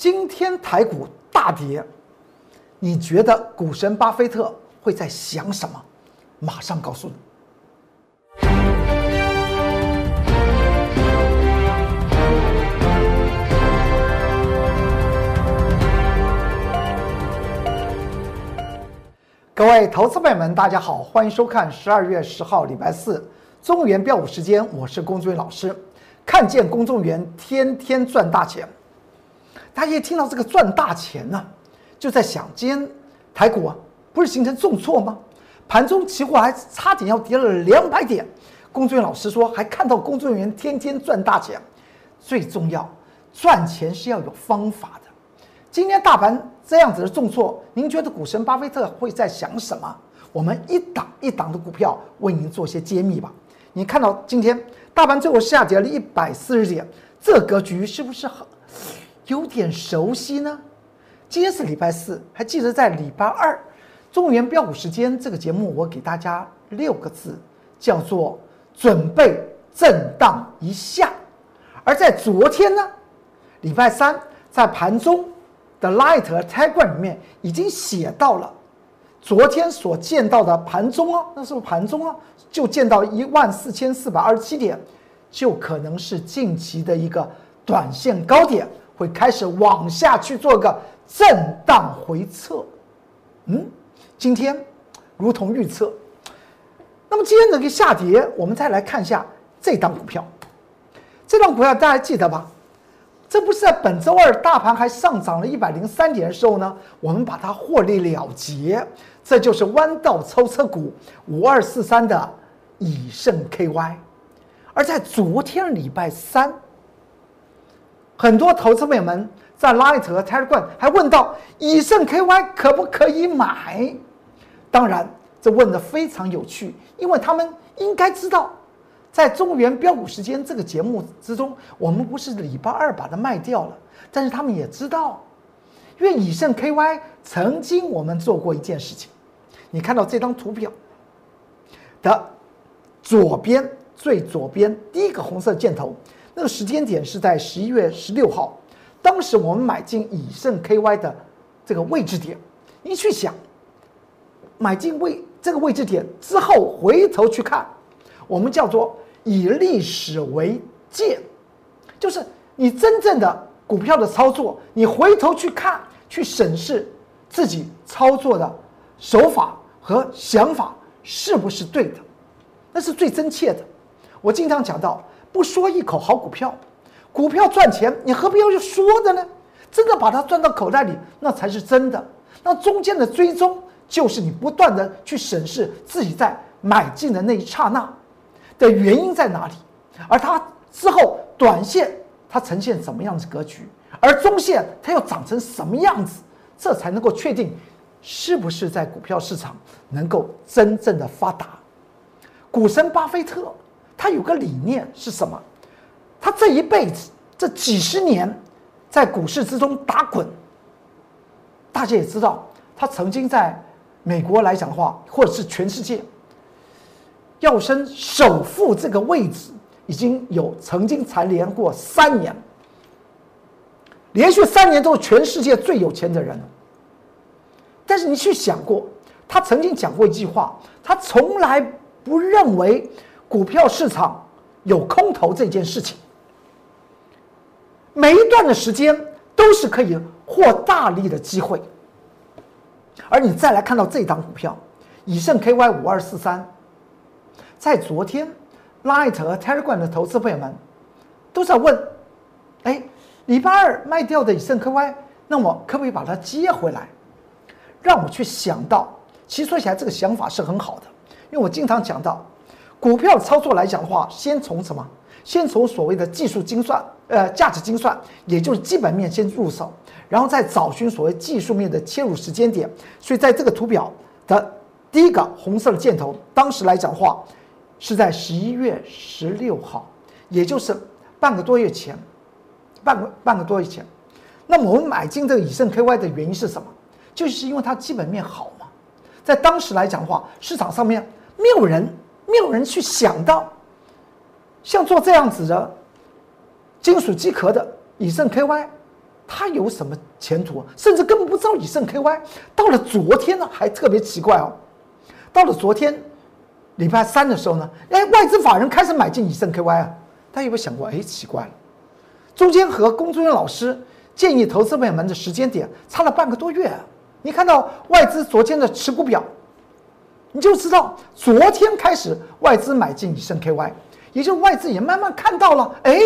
今天台股大跌，你觉得股神巴菲特会在想什么？马上告诉你。各位投资朋友们，大家好，欢迎收看十二月十号礼拜四中原标股时间，我是龚俊老师。看见公众员天天赚大钱，大家一听到这个赚大钱呢，就在想，今天台股啊，不是形成重挫吗？盘中期货还差点要跌了两百点。工作人员老师说，还看到工作人员天天赚大钱，最重要，赚钱是要有方法的。今天大盘这样子的重挫，您觉得股神巴菲特会在想什么？我们一档一档的股票为您做些揭秘吧。你看到今天大盘最后下跌了一百四十点，这格局是不是很有点熟悉呢？今天是礼拜四，还记得在礼拜二中原标股时间这个节目，我给大家六个字，叫做准备震荡一下。而在昨天呢，礼拜三在盘中。的 Light Telegram 里面已经写到了，昨天所见到的盘中啊，那是不是盘中啊？就见到一万四千四百二十七点，就可能是近期的一个短线高点，会开始往下去做个震荡回撤。嗯，今天如同预测。那么今天这个下跌，我们再来看一下这档股票，这档股票大家记得吧？这不是在本周二大盘还上涨了一百零三点的时候呢，我们把它获利了结。这就是弯道超车股五二四三的以盛 KY。而在昨天礼拜三，很多投资朋友们在 Light 和 Telegram 还问到以盛 KY 可不可以买？当然，这问的非常有趣，因为他们应该知道。在中原标股时间这个节目之中，我们不是礼拜二把它卖掉了，但是他们也知道，因为以盛 KY 曾经我们做过一件事情，你看到这张图表的左边最左边第一个红色箭头，那个时间点是在十一月十六号，当时我们买进以盛 KY 的这个位置点，你去想，买进位这个位置点之后回头去看，我们叫做。以历史为鉴，就是你真正的股票的操作，你回头去看，去审视自己操作的手法和想法是不是对的，那是最真切的。我经常讲到，不说一口好股票，股票赚钱，你何必要去说的呢？真的把它赚到口袋里，那才是真的。那中间的追踪，就是你不断的去审视自己在买进的那一刹那。的原因在哪里？而它之后短线它呈现什么样子格局？而中线它又长成什么样子？这才能够确定是不是在股票市场能够真正的发达。股神巴菲特他有个理念是什么？他这一辈子这几十年在股市之中打滚，大家也知道，他曾经在美国来讲的话，或者是全世界。要升首富这个位置，已经有曾经蝉联过三年，连续三年都是全世界最有钱的人。但是你去想过，他曾经讲过一句话，他从来不认为股票市场有空头这件事情，每一段的时间都是可以获大利的机会。而你再来看到这档股票，以盛 KY 五二四三。在昨天，Light 和 Telegram 的投资朋友们都在问：哎，礼拜二卖掉的以盛 KY，那么可不可以把它接回来？让我去想到，其实说起来这个想法是很好的，因为我经常讲到，股票操作来讲的话，先从什么？先从所谓的技术精算，呃，价值精算，也就是基本面先入手，然后再找寻所谓技术面的切入时间点。所以在这个图表的第一个红色的箭头，当时来讲的话。是在十一月十六号，也就是半个多月前，半个半个多月前。那么我们买进这个以盛 KY 的原因是什么？就是因为它基本面好嘛。在当时来讲的话，市场上面没有人没有人去想到，像做这样子的金属机壳的以盛 KY，它有什么前途？甚至根本不知道以盛 KY。到了昨天呢，还特别奇怪哦。到了昨天礼拜三的时候呢，哎，外资法人开始买进以盛 KY 啊。大家有没有想过？哎，奇怪了，中间和龚作员老师建议投资朋友们的时间点差了半个多月。啊你看到外资昨天的持股表，你就知道昨天开始外资买进以盛 KY，也就外资也慢慢看到了，哎。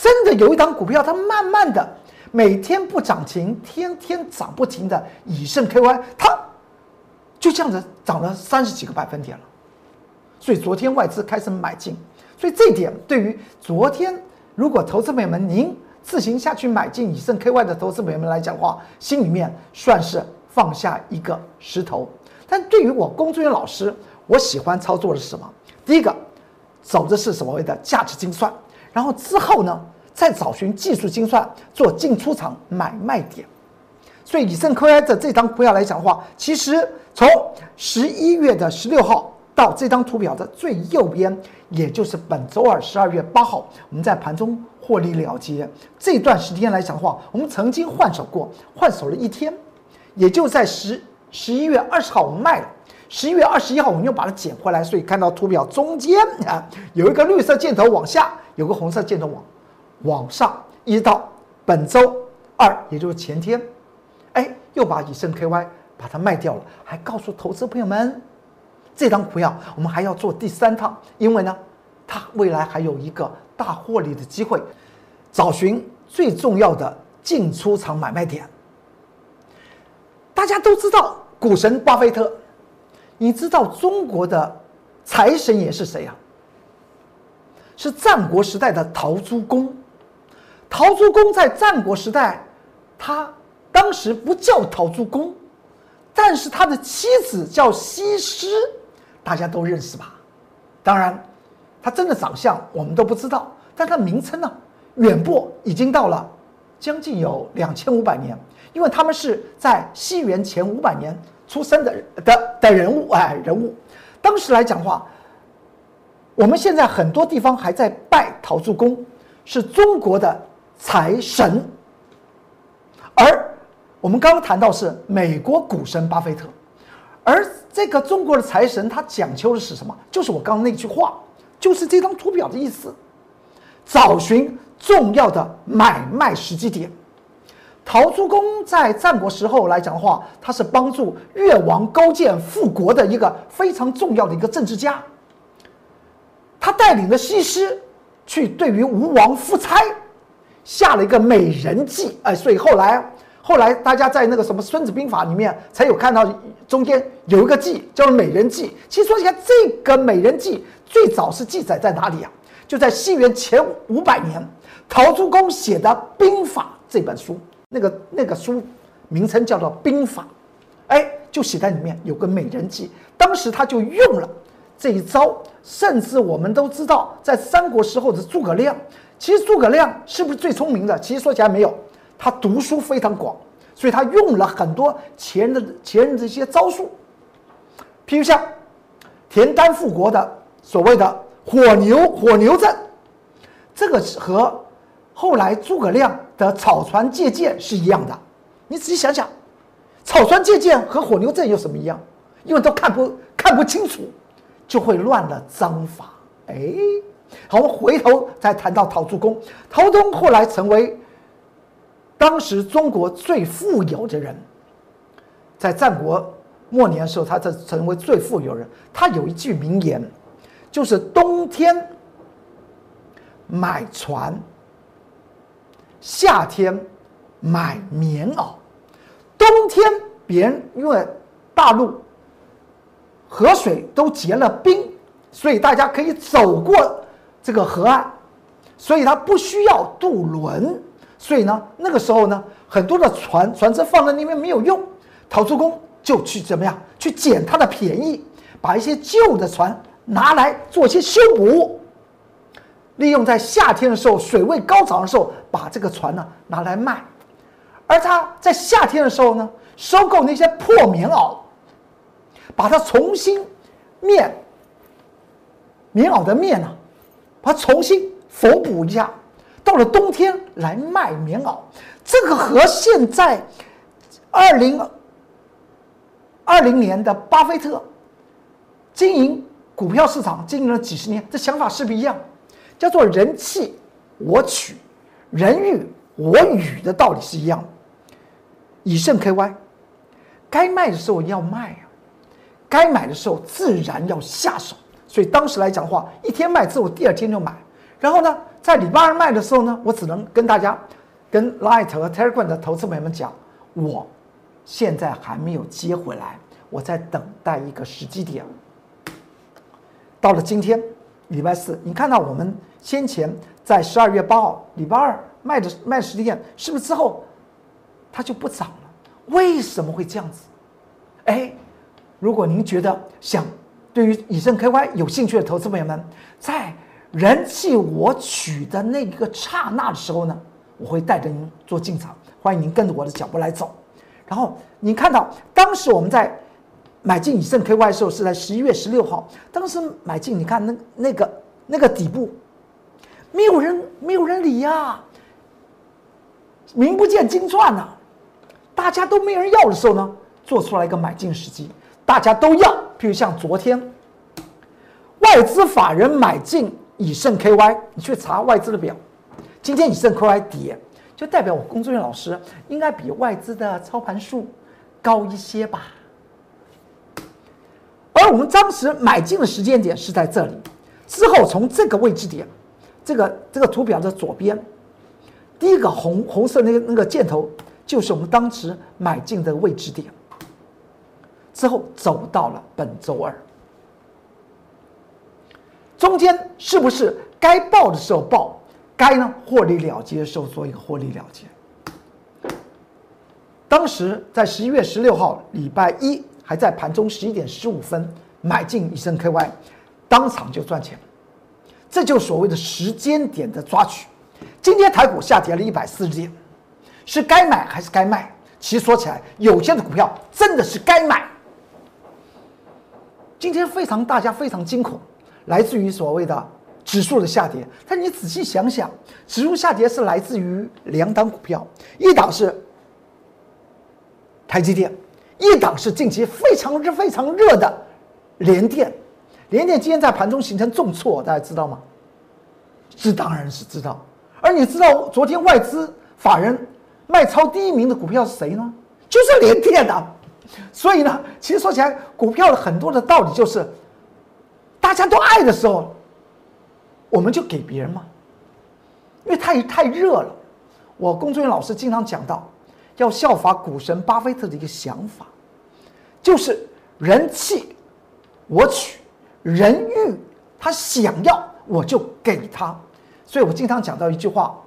真的有一档股票，它慢慢的每天不涨停，天天涨不停的以盛 KY，它就这样子涨了三十几个百分点了。所以昨天外资开始买进，所以这一点对于昨天如果投资朋友们您自行下去买进以盛 KY 的投资朋友们来讲的话，心里面算是放下一个石头。但对于我工作人员老师，我喜欢操作的是什么？第一个，走的是所谓的价值精算。然后之后呢，再找寻技术精算做进出场买卖点。所以以盛 KY 的这张股票来讲的话，其实从十一月的十六号到这张图表的最右边，也就是本周二十二月八号，我们在盘中获利了结这段时间来讲的话，我们曾经换手过，换手了一天，也就在十十一月二十号我们卖了。十一月二十一号，我们又把它捡回来，所以看到图表中间啊，有一个绿色箭头往下，有个红色箭头往往上，一直到本周二，也就是前天，哎，又把以盛 KY 把它卖掉了，还告诉投资朋友们，这张股票我们还要做第三趟，因为呢，它未来还有一个大获利的机会，找寻最重要的进出场买卖点。大家都知道股神巴菲特。你知道中国的财神爷是谁呀？是战国时代的陶朱公。陶朱公在战国时代，他当时不叫陶朱公，但是他的妻子叫西施，大家都认识吧？当然，他真的长相我们都不知道，但他名称呢，远播已经到了将近有两千五百年，因为他们是在西元前五百年。出生的的的人物哎，人物，当时来讲话，我们现在很多地方还在拜陶朱公，是中国的财神。而我们刚刚谈到是美国股神巴菲特，而这个中国的财神他讲究的是什么？就是我刚刚那句话，就是这张图表的意思，找寻重要的买卖时机点。陶朱公在战国时候来讲的话，他是帮助越王勾践复国的一个非常重要的一个政治家。他带领了西施去对于吴王夫差下了一个美人计，哎，所以后来后来大家在那个什么《孙子兵法》里面才有看到中间有一个计叫做美人计。其实说起来，这个美人计最早是记载在哪里啊？就在西元前五百年，陶朱公写的《兵法》这本书。那个那个书名称叫做《兵法》，哎，就写在里面有个美人计。当时他就用了这一招，甚至我们都知道，在三国时候的诸葛亮，其实诸葛亮是不是最聪明的？其实说起来没有，他读书非常广，所以他用了很多前人的前人的一些招数，譬如像田单复国的所谓的火牛火牛阵，这个和后来诸葛亮。的草船借箭是一样的，你仔细想想，草船借箭和火牛阵有什么一样？因为都看不看不清楚，就会乱了章法。哎，好，我们回头再谈到陶朱公。陶宗后来成为当时中国最富有的人，在战国末年的时候，他才成为最富有人。他有一句名言，就是冬天买船。夏天买棉袄，冬天别人因为大陆河水都结了冰，所以大家可以走过这个河岸，所以他不需要渡轮，所以呢，那个时候呢，很多的船船只放在那边没有用，陶朱公就去怎么样去捡他的便宜，把一些旧的船拿来做些修补。利用在夏天的时候水位高涨的时候，把这个船呢拿来卖，而他在夏天的时候呢，收购那些破棉袄，把它重新面棉袄的面呢，把它重新缝补一下，到了冬天来卖棉袄。这个和现在二零二零年的巴菲特经营股票市场经营了几十年，这想法是不是一样？叫做人气我取，人欲我予的道理是一样的。以盛 KY，该卖的时候要卖啊，该买的时候自然要下手。所以当时来讲的话，一天卖之后，第二天就买。然后呢，在礼拜二卖的时候呢，我只能跟大家、跟 Light 和 Telegram 的投资朋友们讲，我现在还没有接回来，我在等待一个时机点。到了今天，礼拜四，你看到我们先前在十二月八号礼拜二卖的卖实体店，是不是之后它就不涨了？为什么会这样子？哎，如果您觉得想对于以盛 KY 有兴趣的投资朋友们，在人气我取的那个刹那的时候呢，我会带着您做进场，欢迎您跟着我的脚步来走。然后你看到当时我们在买进以盛 KY 的时候是在十一月十六号，当时买进，你看那那个那个底部，没有人没有人理呀，名不见经传呐，大家都没人要的时候呢，做出来一个买进时机，大家都要。譬如像昨天外资法人买进。以盛 KY，你去查外资的表，今天以盛 KY 跌，就代表我工作人员老师应该比外资的操盘数高一些吧。而我们当时买进的时间点是在这里，之后从这个位置点，这个这个图表的左边，第一个红红色那个那个箭头就是我们当时买进的位置点，之后走到了本周二。中间是不是该报的时候报，该呢获利了结的时候做一个获利了结？当时在十一月十六号礼拜一还在盘中十一点十五分买进以盛 KY，当场就赚钱，这就所谓的时间点的抓取。今天台股下跌了一百四十点，是该买还是该卖？其实说起来，有些的股票真的是该买。今天非常大家非常惊恐。来自于所谓的指数的下跌，但你仔细想想，指数下跌是来自于两档股票，一档是台积电，一档是近期非常热、非常热的联电。联电今天在盘中形成重挫，大家知道吗？这当然是知道。而你知道昨天外资法人卖超第一名的股票是谁呢？就是联电的。所以呢，其实说起来，股票的很多的道理就是。大家都爱的时候，我们就给别人嘛，因为太太热了。我工作人员老师经常讲到，要效法股神巴菲特的一个想法，就是人气我取，人欲他想要我就给他。所以我经常讲到一句话，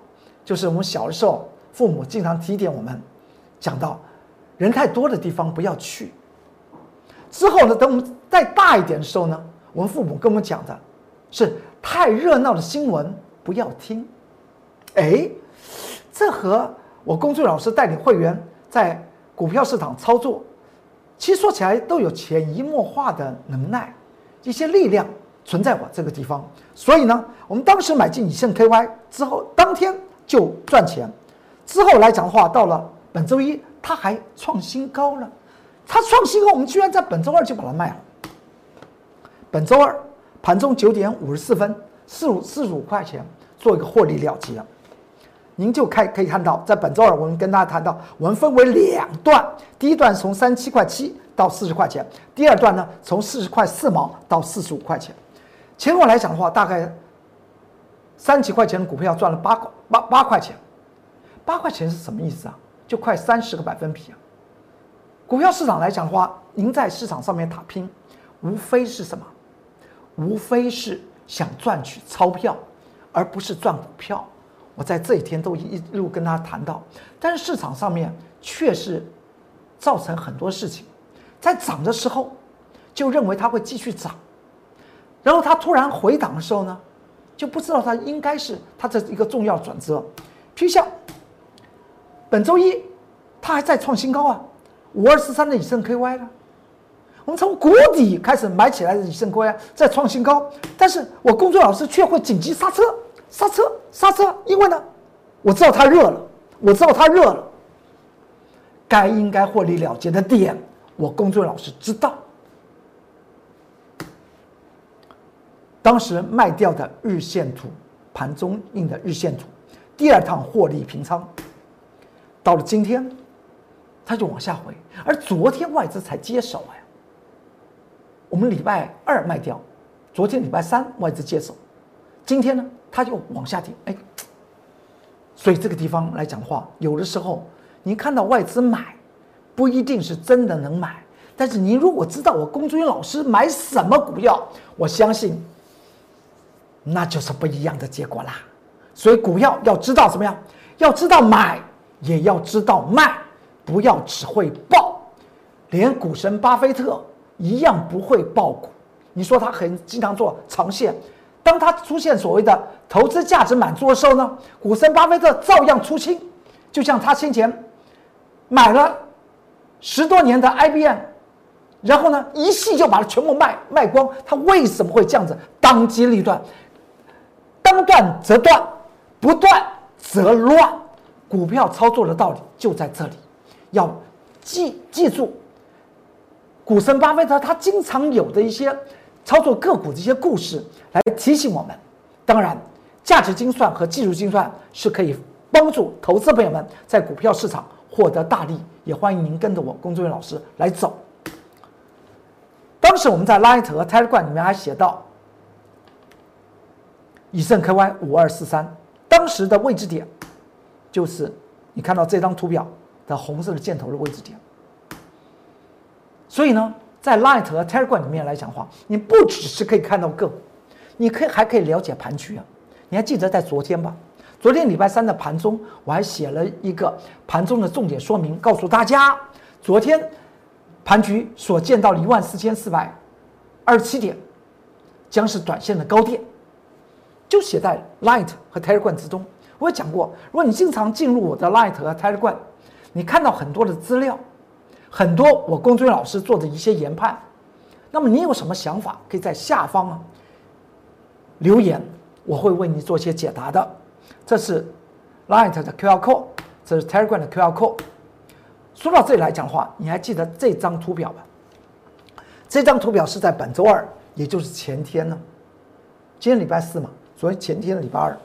就是我们小的时候，父母经常提点我们，讲到人太多的地方不要去。之后呢，等我们再大一点的时候呢。我们父母跟我们讲的，是太热闹的新闻不要听。哎，这和我工作老师带领会员在股票市场操作，其实说起来都有潜移默化的能耐，一些力量存在我这个地方。所以呢，我们当时买进以盛 KY 之后，当天就赚钱。之后来讲的话，到了本周一，它还创新高了。它创新高，我们居然在本周二就把它卖了。本周二盘中九点五十四分，四五四十五块钱做一个获利了结。您就开可以看到，在本周二我们跟大家谈到，我们分为两段，第一段从三七块七到四十块钱，第二段呢从四十块四毛到四十五块钱。前后来讲的话，大概三几块钱的股票赚了八块八八块钱，八块钱是什么意思啊？就快三十个百分比啊！股票市场来讲的话，您在市场上面打拼，无非是什么？无非是想赚取钞票，而不是赚股票。我在这一天都一路跟他谈到，但是市场上面却是造成很多事情，在涨的时候就认为它会继续涨，然后它突然回档的时候呢，就不知道它应该是它的一个重要转折。譬如像本周一，它还在创新高啊，五二四三的以盛 KY 呢。我们从谷底开始买起来的以盛 KY，在创新高，但是我工作老师却会紧急刹车、刹车、刹车，因为呢，我知道它热了，我知道它热了，该应该获利了结的点，我工作老师知道。当时卖掉的日线图，盘中印的日线图，第二趟获利平仓，到了今天，它就往下回，而昨天外资才接手哎，我们礼拜二卖掉，昨天礼拜三外资接手，今天呢，它就往下跌哎。所以这个地方来讲的话，有的时候你看到外资买，不一定是真的能买。但是你如果知道我龚俊老师买什么股票，我相信那就是不一样的结果啦。所以股票要知道怎么样，要知道买，也要知道卖，不要只会报。连股神巴菲特一样不会报股。你说他很经常做长线。当他出现所谓的投资价值满足的时候呢，股神巴菲特照样出清，就像他先前买了十多年的 IBM，然后呢一系就把它全部卖卖光。他为什么会这样子？当机立断，当断则断，不断则乱。股票操作的道理就在这里，要记记住，股神巴菲特他经常有的一些。操作个股的一些故事来提醒我们，当然，价值精算和技术精算是可以帮助投资朋友们在股票市场获得大利。也欢迎您跟着我工作人员老师来走。当时我们在 Light 和 Telegram 里面还写到，以盛 KY 五二四三，当时的位置点就是你看到这张图表的红色的箭头的位置点。所以呢。在 Light 和 Telegram 里面来讲话，你不只是可以看到个股，你可以还可以了解盘区啊。你还记得在昨天吧？昨天礼拜三的盘中，我还写了一个盘中的重点说明，告诉大家，昨天盘局所见到的一万四千四百二十七点，将是短线的高点，就写在 Light 和 Telegram 之中。我也讲过，如果你经常进入我的 Light 和 Telegram，你看到很多的资料。很多我龚俊老师做的一些研判，那么你有什么想法，可以在下方啊留言，我会为你做一些解答的。这是 Light 的 QR code，这是 Telegram 的 QR code。说到这里来讲的话，你还记得这张图表吧？这张图表是在本周二，也就是前天呢。今天礼拜四嘛，昨天前天的礼拜二，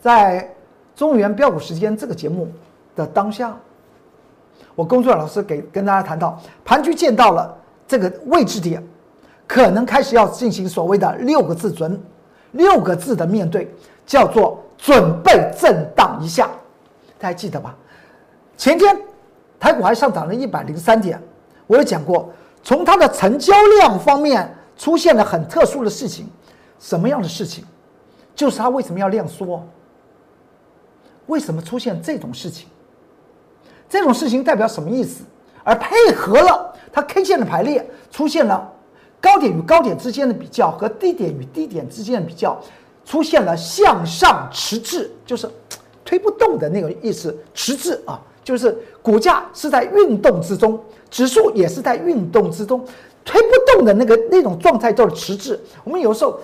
在中原标股时间这个节目的当下。我工作老师给跟大家谈到，盘局见到了这个位置点，可能开始要进行所谓的六个字准，六个字的面对，叫做准备震荡一下，大家记得吧？前天台股还上涨了一百零三点，我有讲过，从它的成交量方面出现了很特殊的事情，什么样的事情？就是它为什么要量缩？为什么出现这种事情？这种事情代表什么意思？而配合了它 K 线的排列，出现了高点与高点之间的比较和低点与低点之间的比较，出现了向上迟滞，就是推不动的那个意思。迟滞啊，就是股价是在运动之中，指数也是在运动之中，推不动的那个那种状态叫做迟滞。我们有时候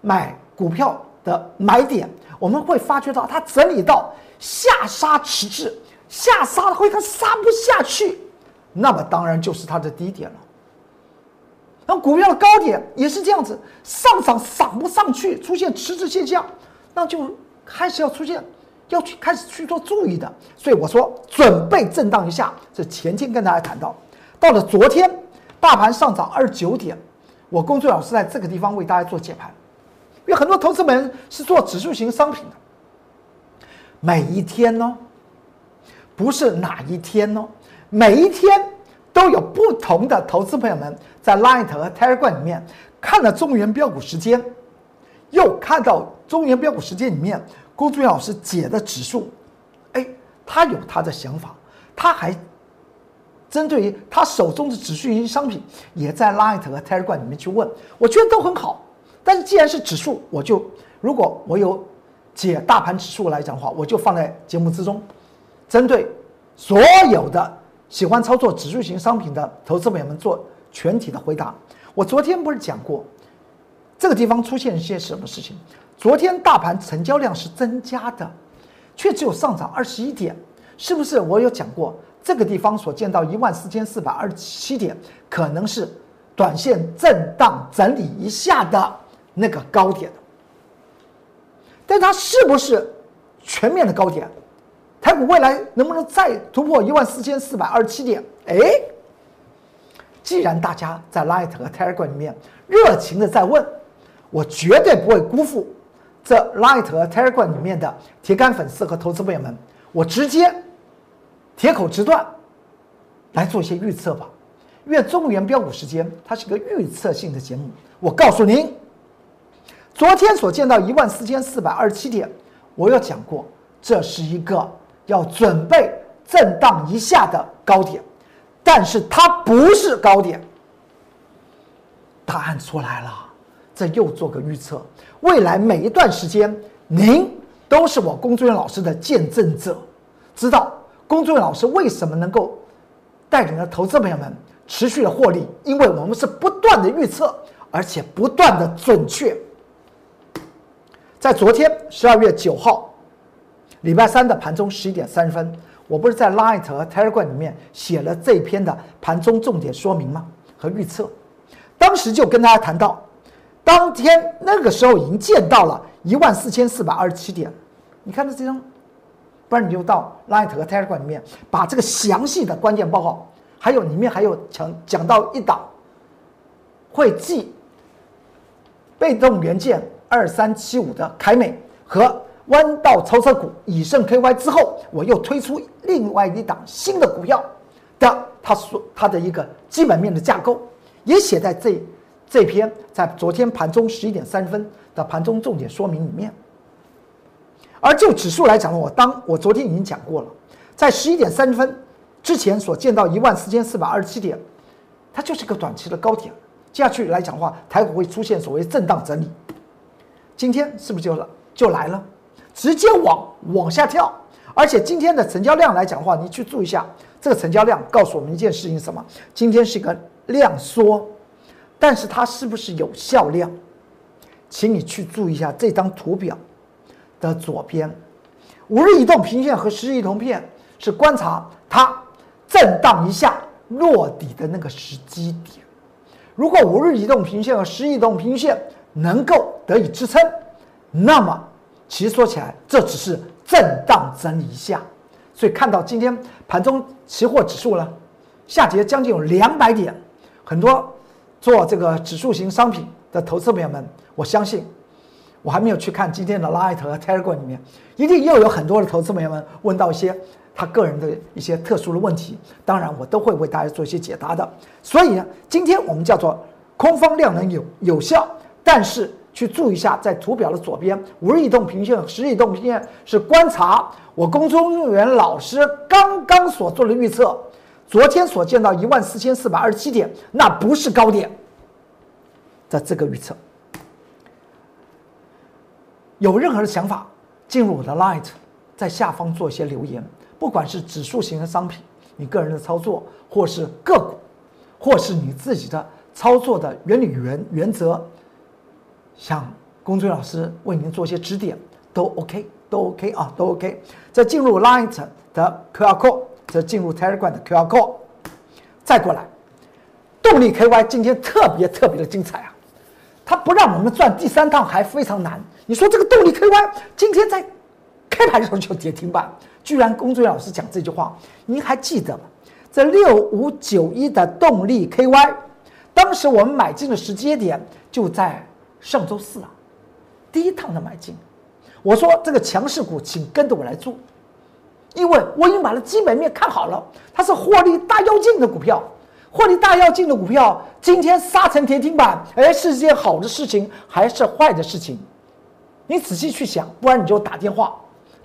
买股票的买点，我们会发觉到它整理到下杀迟滞。下杀了，会它杀不下去，那么当然就是它的低点了。那股票的高点也是这样子，上涨涨不上去，出现迟滞现象，那就开始要出现，要去开始去做注意的。所以我说准备震荡一下，这前天跟大家谈到，到了昨天，大盘上涨二十九点，我工作老师在这个地方为大家做解盘，因为很多投资人是做指数型商品的，每一天呢。不是哪一天哦，每一天都有不同的投资朋友们在 Light 和 Telegram 里面看了中原标股时间，又看到中原标股时间里面龚俊老师解的指数，哎，他有他的想法，他还针对于他手中的指数型商品，也在 Light 和 Telegram 里面去问，我觉得都很好。但是既然是指数，我就如果我有解大盘指数来讲的话，我就放在节目之中。针对所有的喜欢操作指数型商品的投资朋友们做全体的回答。我昨天不是讲过，这个地方出现一些什么事情？昨天大盘成交量是增加的，却只有上涨二十一点，是不是我有讲过这个地方所见到一万四千四百二十七点，可能是短线震荡整理一下的那个高点？但它是不是全面的高点？台股未来能不能再突破一万四千四百二十七点？哎，既然大家在 Light 和 Telegram 里面热情的在问，我绝对不会辜负这 Light 和 Telegram 里面的铁杆粉丝和投资朋友们，我直接铁口直断来做一些预测吧。因为中原标股时间它是个预测性的节目，我告诉您。昨天所见到一万四千四百二十七点，我有讲过，这是一个要准备震荡一下的高点，但是它不是高点。答案出来了，这又做个预测，未来每一段时间，您都是我龚志远老师的见证者，知道龚志远老师为什么能够带领着投资朋友们持续的获利，因为我们是不断的预测，而且不断的准确。在昨天十二月九号，礼拜三的盘中十一点三十分，我不是在 Light 和 Telegram 里面写了这篇的盘中重点说明吗？和预测，当时就跟大家谈到，当天那个时候已经见到了一万四千四百二十七点。你看到这张，不然你就到 Light 和 Telegram 里面把这个详细的关键报告，还有里面还有讲讲到一档会记被动元件。二三七五的凯美和弯道超车股以盛 KY 之后，我又推出另外一档新的股票的，它说它的一个基本面的架构也写在这这篇在昨天盘中十一点三十分的盘中重点说明里面。而就指数来讲呢，我当我昨天已经讲过了，在十一点三十分之前所见到一万四千四百二十七点，它就是个短期的高点，接下去来讲的话，台股会出现所谓震荡整理。今天是不是就了就来了，直接往往下跳，而且今天的成交量来讲的话，你去注意一下这个成交量，告诉我们一件事情：什么？今天是一个量缩，但是它是不是有效量？请你去注意一下这张图表的左边，五日移动平线和十日移动平线是观察它震荡一下落底的那个时机点。如果五日移动平线和十日移动平线能够得以支撑，那么其实说起来，这只是震荡整理一下。所以看到今天盘中期货指数呢，下跌将近有两百点。很多做这个指数型商品的投资朋友们，我相信我还没有去看今天的 Light 和 Telegram 里面，一定又有很多的投资朋友们问到一些他个人的一些特殊的问题。当然，我都会为大家做一些解答的。所以呢，今天我们叫做空方量能有有效。但是去注意一下，在图表的左边，五日移动平线、十日移动平线是观察我公众员老师刚刚所做的预测，昨天所见到一万四千四百二十七点，那不是高点。在这个预测，有任何的想法，进入我的 Light，在下方做一些留言，不管是指数型的商品，你个人的操作，或是个股，或是你自己的操作的原理原原则。向龚俊老师为您做一些指点，都 OK，都 OK 啊，都 OK。再进入 Light 的 QR Code，再进入 Telegram 的 QR Code，再过来，动力 KY 今天特别特别的精彩啊！它不让我们转第三趟还非常难。你说这个动力 KY 今天在开盘的时候就跌停板，居然龚俊老师讲这句话，您还记得吗？这六五九一的动力 KY，当时我们买进的时间点就在。上周四啊，第一趟的买进，我说这个强势股，请跟着我来做，因为我已经把它基本面看好了，它是获利大跃进的股票，获利大跃进的股票，今天杀成跌停板，哎，是件好的事情还是坏的事情？你仔细去想，不然你就打电话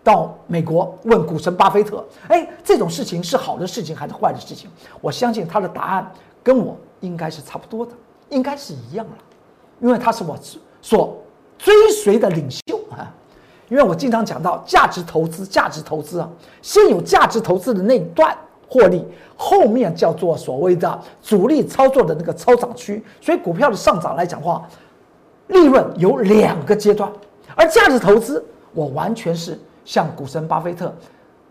到美国问股神巴菲特，哎，这种事情是好的事情还是坏的事情？我相信他的答案跟我应该是差不多的，应该是一样了。因为他是我所追随的领袖啊，因为我经常讲到价值投资，价值投资啊，先有价值投资的那一段获利，后面叫做所谓的主力操作的那个超涨区。所以股票的上涨来讲话，利润有两个阶段，而价值投资我完全是向股神巴菲特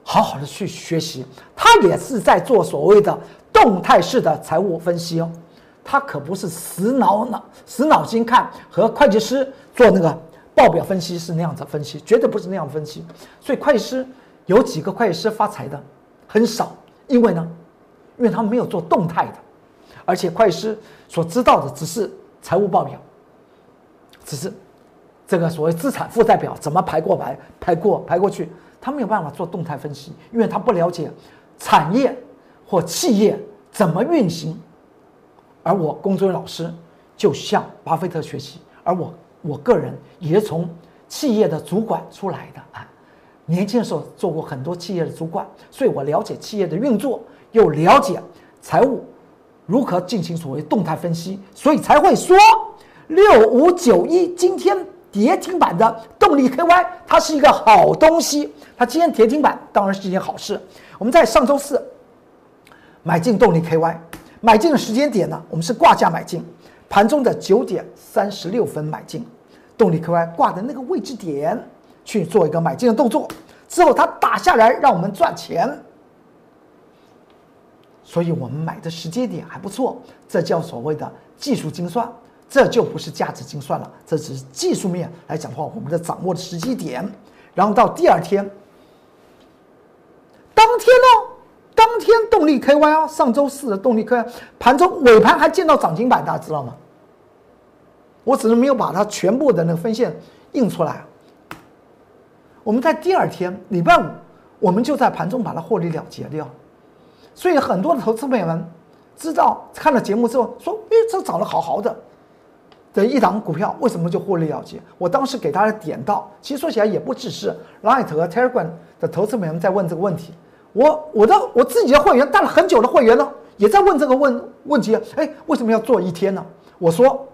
好好的去学习，他也是在做所谓的动态式的财务分析哦，他可不是死脑脑死脑筋看和会计师做那个报表分析是那样子分析，绝对不是那样分析。所以会计师有几个会计师发财的很少，因为呢，因为他们没有做动态的，而且会计师所知道的只是财务报表，只是这个所谓资产负债表怎么排过排排过排过去。他没有办法做动态分析，因为他不了解产业或企业怎么运行。而我工作老师就向巴菲特学习，而我我个人也是从企业的主管出来的啊，年轻的时候做过很多企业的主管，所以我了解企业的运作，又了解财务如何进行所谓动态分析，所以才会说六五九一今天。跌停板的动力 KY，它是一个好东西。它今天跌停板当然是一件好事。我们在上周四买进动力 KY，买进的时间点呢，我们是挂价买进，盘中的九点三十六分买进，动力 KY 挂的那个位置点去做一个买进的动作，之后它打下来让我们赚钱，所以我们买的时间点还不错，这叫所谓的技术精算。这就不是价值精算了，这只是技术面来讲的话，我们的掌握的时机点，然后到第二天，当天呢，当天动力 KY 啊，上周四的动力 KY 盘中尾盘还见到涨停板，大家知道吗？我只是没有把它全部的那个分线印出来。我们在第二天礼拜五，我们就在盘中把它获利了结掉，所以很多的投资朋友们知道看了节目之后说：“哎，这涨得好好的。”的一档股票为什么就获利了结？我当时给大家点到，其实说起来也不只是 Light 和 Telegram 的投资朋友们在问这个问题，我我的我自己的会员带了很久的会员呢，也在问这个问问题。哎，为什么要做一天呢？我说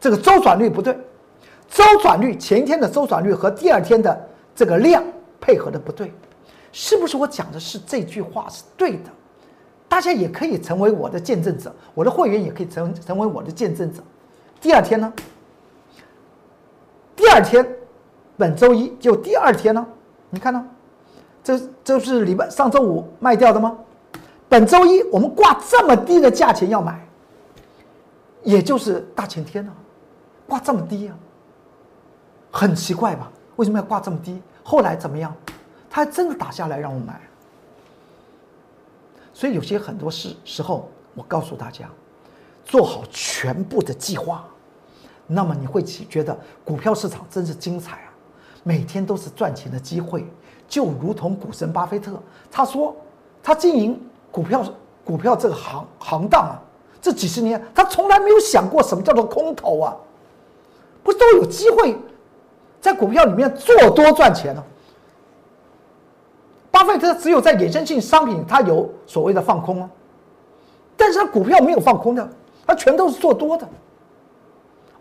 这个周转率不对，周转率前一天的周转率和第二天的这个量配合的不对，是不是我讲的是这句话是对的？大家也可以成为我的见证者，我的会员也可以成成为我的见证者。第二天呢？第二天，本周一就第二天呢？你看呢？这这是礼拜上周五卖掉的吗？本周一我们挂这么低的价钱要买，也就是大前天呢，挂这么低呀，很奇怪吧？为什么要挂这么低？后来怎么样？他还真的打下来让我买。所以有些很多事时候，我告诉大家。做好全部的计划，那么你会觉得股票市场真是精彩啊！每天都是赚钱的机会，就如同股神巴菲特他说，他经营股票股票这个行行当啊，这几十年他从来没有想过什么叫做空头啊，不是都有机会在股票里面做多赚钱呢？巴菲特只有在衍生性商品他有所谓的放空啊，但是他股票没有放空的。他全都是做多的，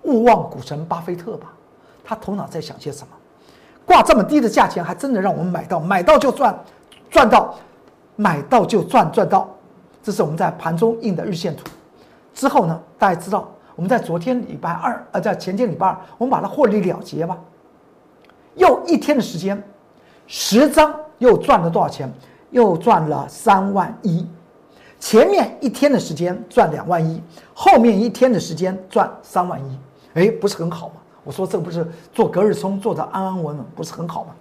勿忘股神巴菲特吧？他头脑在想些什么？挂这么低的价钱，还真的让我们买到，买到就赚，赚到，买到就赚，赚到。这是我们在盘中印的日线图。之后呢，大家知道我们在昨天礼拜二，呃，在前天礼拜二，我们把它获利了结吧。又一天的时间，十张又赚了多少钱？又赚了三万一。前面一天的时间赚两万一，后面一天的时间赚三万一，哎，不是很好吗？我说这不是做隔日冲做的安安稳稳，不是很好吗？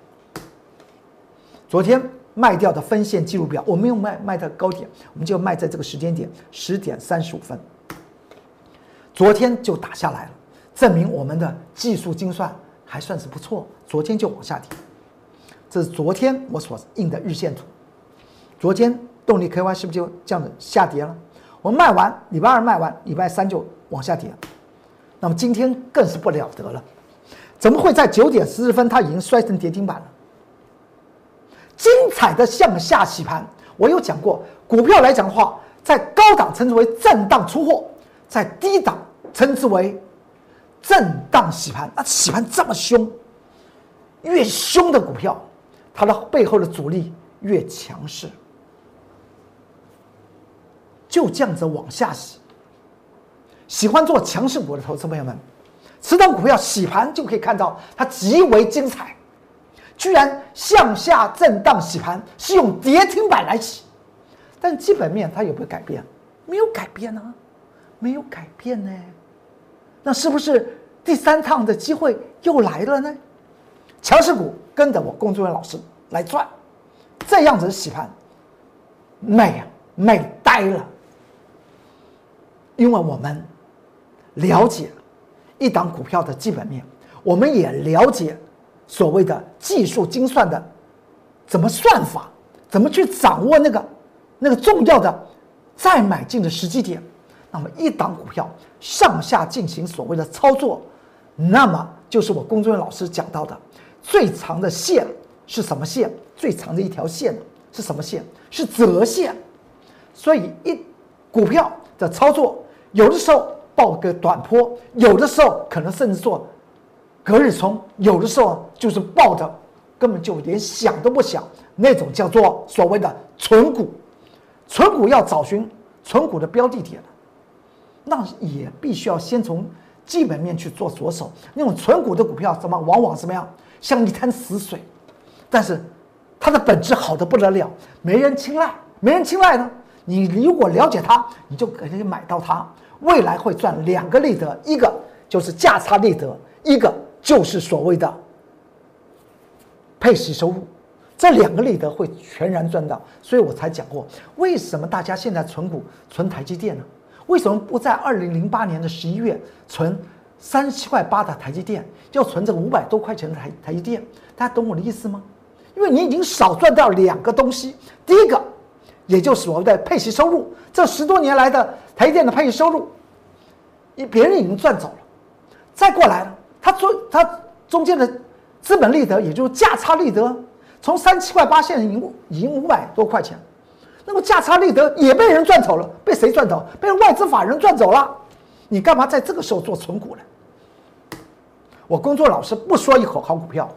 昨天卖掉的分线记录表，我没有卖卖在高点，我们就卖在这个时间点十点三十五分。昨天就打下来了，证明我们的技术精算还算是不错。昨天就往下跌，这是昨天我所印的日线图。昨天。动力 KY 是不是就这样子下跌了？我卖完，礼拜二卖完，礼拜三就往下跌。那么今天更是不了得了，怎么会在九点十分它已经摔成跌停板了？精彩的向下洗盘，我有讲过，股票来讲的话，在高档称之为震荡出货，在低档称之为震荡洗盘。那洗盘这么凶，越凶的股票，它的背后的阻力越强势。就这样子往下洗。喜欢做强势股的投资朋友们，此等股票洗盘就可以看到它极为精彩，居然向下震荡洗盘，是用跌停板来洗，但基本面它有没有改变？没有改变呢，没有改变呢。那是不是第三趟的机会又来了呢？强势股跟着我工作人员老师来赚，这样子的洗盘，美啊美呆了。因为我们了解一档股票的基本面，我们也了解所谓的技术精算的怎么算法，怎么去掌握那个那个重要的再买进的时机点。那么一档股票上下进行所谓的操作，那么就是我工作人员老师讲到的最长的线是什么线？最长的一条线是什么线？是折线。所以一股票的操作。有的时候报个短波，有的时候可能甚至做隔日冲，有的时候就是报的根本就连想都不想那种叫做所谓的纯股。纯股要找寻纯股的标的点，那也必须要先从基本面去做着手。那种纯股的股票怎么往往什么样，像一滩死水，但是它的本质好的不得了，没人青睐，没人青睐呢。你如果了解它，你就可以买到它。未来会赚两个利得，一个就是价差利得，一个就是所谓的配息收入，这两个利得会全然赚到。所以我才讲过，为什么大家现在存股存台积电呢？为什么不在二零零八年的十一月存三十七块八的台积电，要存这五百多块钱的台台积电？大家懂我的意思吗？因为你已经少赚掉两个东西，第一个。也就是所谓的配息收入，这十多年来的台电的配息收入，一别人已经赚走了，再过来了，它中它中间的资本利得，也就是价差利得，从三七块八现在已经已经五百多块钱，那么价差利得也被人赚走了，被谁赚走？被外资法人赚走了。你干嘛在这个时候做存股呢？我工作老师不说一口好股票，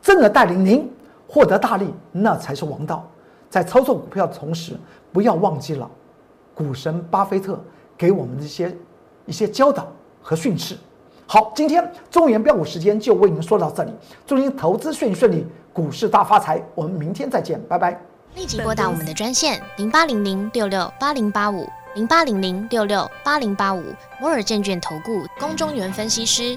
真的带领您获得大利，那才是王道。在操作股票的同时，不要忘记了股神巴菲特给我们的一些一些教导和训示。好，今天中原标股时间就为您说到这里，祝您投资顺顺利，股市大发财。我们明天再见，拜拜。立即拨打我们的专线零八零零六六八零八五零八零零六六八零八五摩尔证券投顾龚中原分析师。